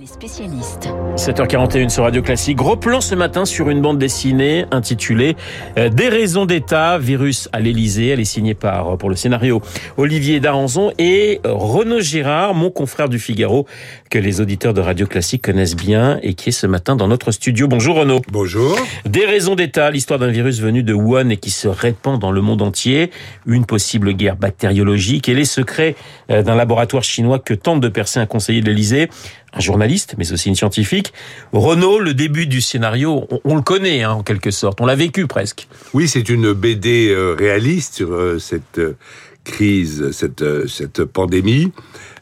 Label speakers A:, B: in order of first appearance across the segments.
A: Les spécialistes.
B: 7h41 sur Radio Classique. Gros plan ce matin sur une bande dessinée intitulée euh, Des raisons d'État, virus à l'Élysée. Elle est signée par, pour le scénario, Olivier Daranzon et Renaud Girard, mon confrère du Figaro, que les auditeurs de Radio Classique connaissent bien et qui est ce matin dans notre studio. Bonjour Renaud.
C: Bonjour.
B: Des raisons d'État, l'histoire d'un virus venu de Wuhan et qui se répand dans le monde entier, une possible guerre bactériologique et les secrets euh, d'un laboratoire chinois que tente de percer un conseiller de l'Élysée un journaliste, mais aussi une scientifique. Renault, le début du scénario, on, le connaît hein, en quelque sorte, on l'a vécu presque.
C: Oui, c'est une BD euh, réaliste sur euh, cette euh, crise, cette, cette pandémie,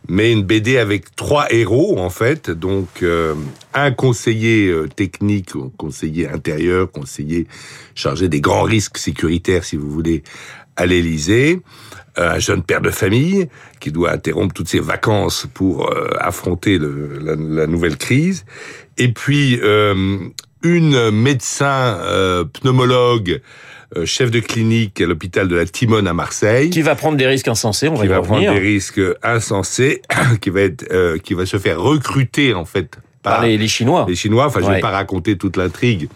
C: mais une BD avec trois héros en fait, donc un conseiller technique, conseiller intérieur, conseiller chargé des grands risques sécuritaires, si vous voulez, à l'Élysée, un jeune père de famille qui doit interrompre toutes ses vacances pour euh, affronter le, la, la, nouvelle crise, et puis euh, une médecin euh, pneumologue euh, chef de clinique à l'hôpital de la Timone à Marseille,
B: qui va prendre des risques insensés, on va
C: qui
B: y
C: va
B: revenir.
C: prendre des risques insensés, qui va être, euh, qui va se faire recruter en fait
B: par, par les, les, Chinois.
C: Les Chinois. Enfin, je vais pas raconter toute l'intrigue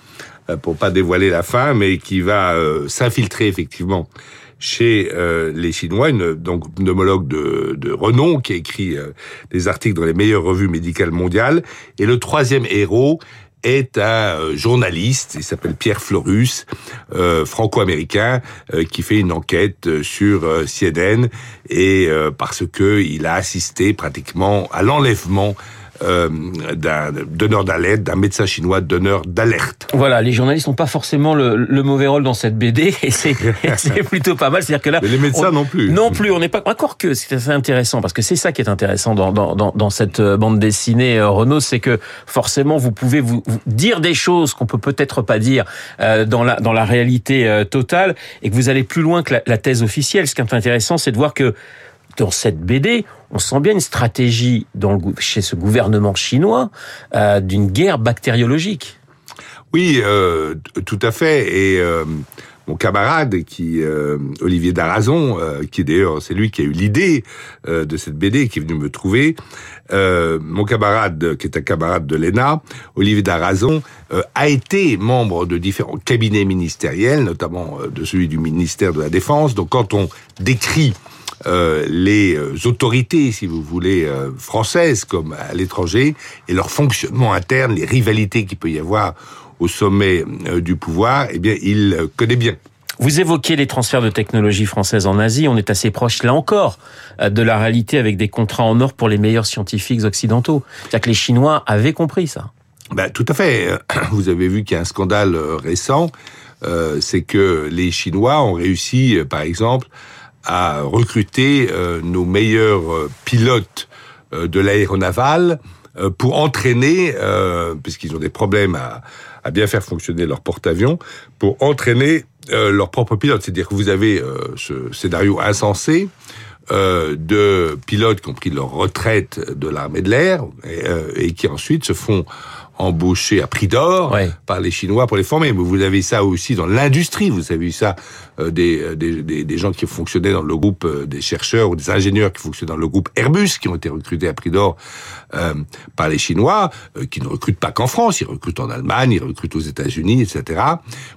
C: pour pas dévoiler la fin, mais qui va s'infiltrer effectivement chez euh, les Chinois, une donc pneumologue de, de renom qui écrit euh, des articles dans les meilleures revues médicales mondiales. Et le troisième héros est un euh, journaliste, il s'appelle Pierre Florus, euh, franco-américain, euh, qui fait une enquête sur euh, et parce que il a assisté pratiquement à l'enlèvement euh, d'un donneur d'alerte, d'un médecin chinois donneur d'alerte.
B: Voilà, les journalistes n'ont pas forcément le, le, mauvais rôle dans cette BD et c'est plutôt pas mal. C'est-à-dire que là,
C: Mais les médecins
B: on,
C: non plus.
B: Non plus, on n'est pas encore que c'est assez intéressant parce que c'est ça qui est intéressant dans, dans, dans, dans cette euh, bande dessinée euh, Renault, c'est que forcément vous pouvez vous, vous dire des choses qu'on peut peut-être pas dire euh, dans la dans la réalité totale et que vous allez plus loin que la, la thèse officielle. Ce qui est intéressant, c'est de voir que dans cette BD, on sent bien une stratégie chez ce gouvernement chinois euh, d'une guerre bactériologique.
C: Oui, euh, tout à fait. Et euh, mon camarade, qui Olivier Darazon, qui d'ailleurs c'est lui qui a eu l'idée de cette BD, qui est venu me trouver. Mon camarade, qui est un camarade de l'ENA, Olivier Darazon, a été membre de différents cabinets ministériels, notamment de celui du ministère de la Défense. Donc quand on décrit euh, les autorités, si vous voulez, euh, françaises comme à l'étranger, et leur fonctionnement interne, les rivalités qu'il peut y avoir au sommet euh, du pouvoir, eh bien, il euh, connaît bien.
B: Vous évoquez les transferts de technologie française en Asie. On est assez proche, là encore, euh, de la réalité avec des contrats en or pour les meilleurs scientifiques occidentaux. C'est-à-dire que les Chinois avaient compris ça.
C: Ben, tout à fait. Vous avez vu qu'il y a un scandale récent. Euh, c'est que les Chinois ont réussi, par exemple, à recruter euh, nos meilleurs euh, pilotes euh, de l'aéronaval euh, pour entraîner, euh, puisqu'ils ont des problèmes à, à, bien faire fonctionner leur porte-avions, pour entraîner euh, leurs propres pilotes. C'est-à-dire que vous avez ce scénario insensé de pilotes qui ont pris leur retraite de l'armée de l'air et, et, qui ensuite se font embauchés à prix d'or
B: ouais.
C: par les Chinois pour les former. Mais vous avez ça aussi dans l'industrie. Vous avez eu ça euh, des, des, des, des, gens qui fonctionnaient dans le groupe euh, des chercheurs ou des ingénieurs qui fonctionnaient dans le groupe Airbus, qui ont été recrutés à prix d'or euh, par les Chinois, euh, qui ne recrutent pas qu'en France, ils recrutent en Allemagne, ils recrutent aux États-Unis, etc.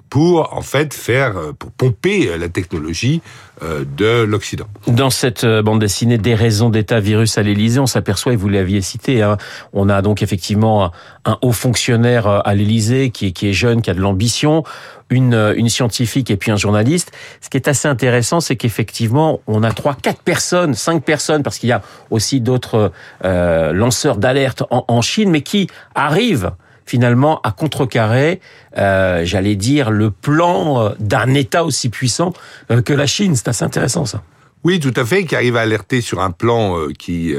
C: Pour en fait faire, euh, pour pomper la technologie euh, de l'Occident.
B: Dans cette bande dessinée des raisons d'État virus à l'Élysée, on s'aperçoit, et vous l'aviez cité, hein, on a donc effectivement un haut fonctionnaire à l'Élysée qui, qui est jeune, qui a de l'ambition, une, une scientifique et puis un journaliste. Ce qui est assez intéressant, c'est qu'effectivement, on a trois, quatre personnes, cinq personnes, parce qu'il y a aussi d'autres euh, lanceurs d'alerte en, Chine, mais qui arrivent finalement à contrecarrer, euh, j'allais dire, le plan d'un État aussi puissant euh, que la Chine. C'est assez intéressant ça.
C: Oui, tout à fait, qui arrive à alerter sur un plan euh, qui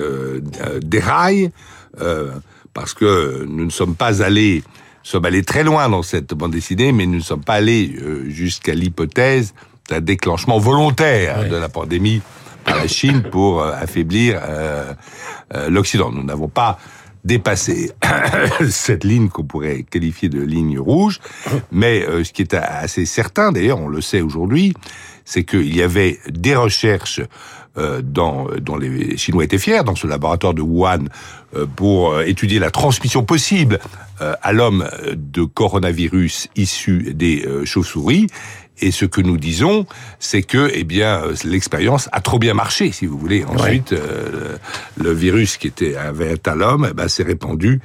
C: déraille, euh, parce que nous ne sommes pas allés sommes allés très loin dans cette bande dessinée, mais nous ne sommes pas allés euh, jusqu'à l'hypothèse d'un déclenchement volontaire de la pandémie par la Chine pour euh, affaiblir euh, l'Occident. Nous n'avons pas dépasser cette ligne qu'on pourrait qualifier de ligne rouge. Mais euh, ce qui est assez certain, d'ailleurs, on le sait aujourd'hui, c'est qu'il y avait des recherches euh, dans, dont les Chinois étaient fiers, dans ce laboratoire de Wuhan, euh, pour étudier la transmission possible à l'homme de coronavirus issus des chauves-souris. Et ce que nous disons, c'est que, eh bien, l'expérience a trop bien marché, si vous voulez. Ensuite, euh, le virus qui était avait à l'homme, eh ben, s'est répandu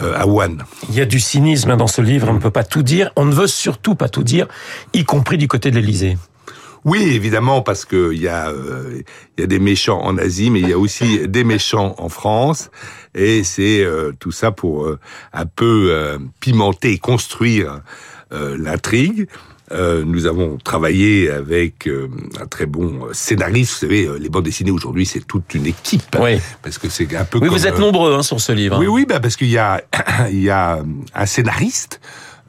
C: euh, à Wuhan.
B: Il y a du cynisme dans ce livre. On ne peut pas tout dire. On ne veut surtout pas tout dire, y compris du côté de l'Élysée.
C: Oui, évidemment, parce que il y a euh, il y a des méchants en Asie, mais il y a aussi des méchants en France, et c'est tout ça pour un peu pimenter et construire l'intrigue. Euh, nous avons travaillé avec euh, un très bon scénariste. Vous savez, euh, les bandes dessinées aujourd'hui, c'est toute une équipe.
B: Oui.
C: Parce que c'est un peu.
B: Oui,
C: comme,
B: vous êtes nombreux hein, sur ce livre.
C: Oui, oui, bah parce qu'il y a il y a un scénariste.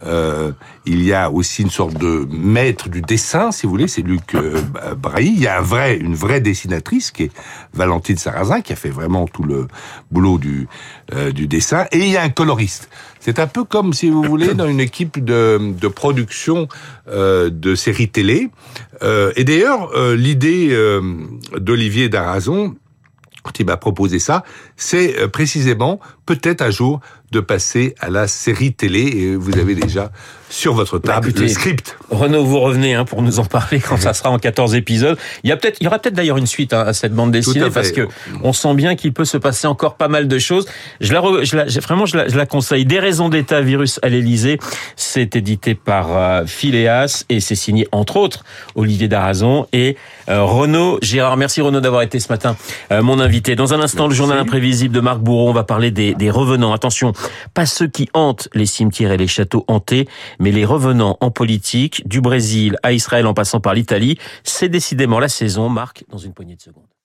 C: Euh, il y a aussi une sorte de maître du dessin, si vous voulez, c'est Luc euh, Brahy. Il y a un vrai, une vraie dessinatrice qui est Valentine Sarrazin, qui a fait vraiment tout le boulot du, euh, du dessin. Et il y a un coloriste. C'est un peu comme, si vous voulez, dans une équipe de, de production euh, de séries télé. Euh, et d'ailleurs, l'idée d'Olivier Darazon, quand il m'a proposé ça, c'est précisément peut-être un jour de passer à la série télé et vous avez déjà sur votre table bah, écoutez, le script.
B: Renaud, vous revenez hein, pour nous en parler quand ça sera en 14 épisodes. Il y a peut-être, il y aura peut-être d'ailleurs une suite hein, à cette bande dessinée parce que on sent bien qu'il peut se passer encore pas mal de choses. Je la, je la vraiment, je la, je la, conseille. Des raisons d'État, virus à l'Élysée. C'est édité par euh, Phileas et c'est signé entre autres Olivier Darazon et euh, Renaud Gérard. Merci Renaud d'avoir été ce matin euh, mon invité. Dans un instant, Merci. le journal imprévisible de Marc Bourreau. On va parler des, des revenants. Attention, pas ceux qui hantent les cimetières et les châteaux hantés, mais les revenants en politique, du Brésil à Israël en passant par l'Italie, c'est décidément la saison, Marc, dans une poignée de secondes.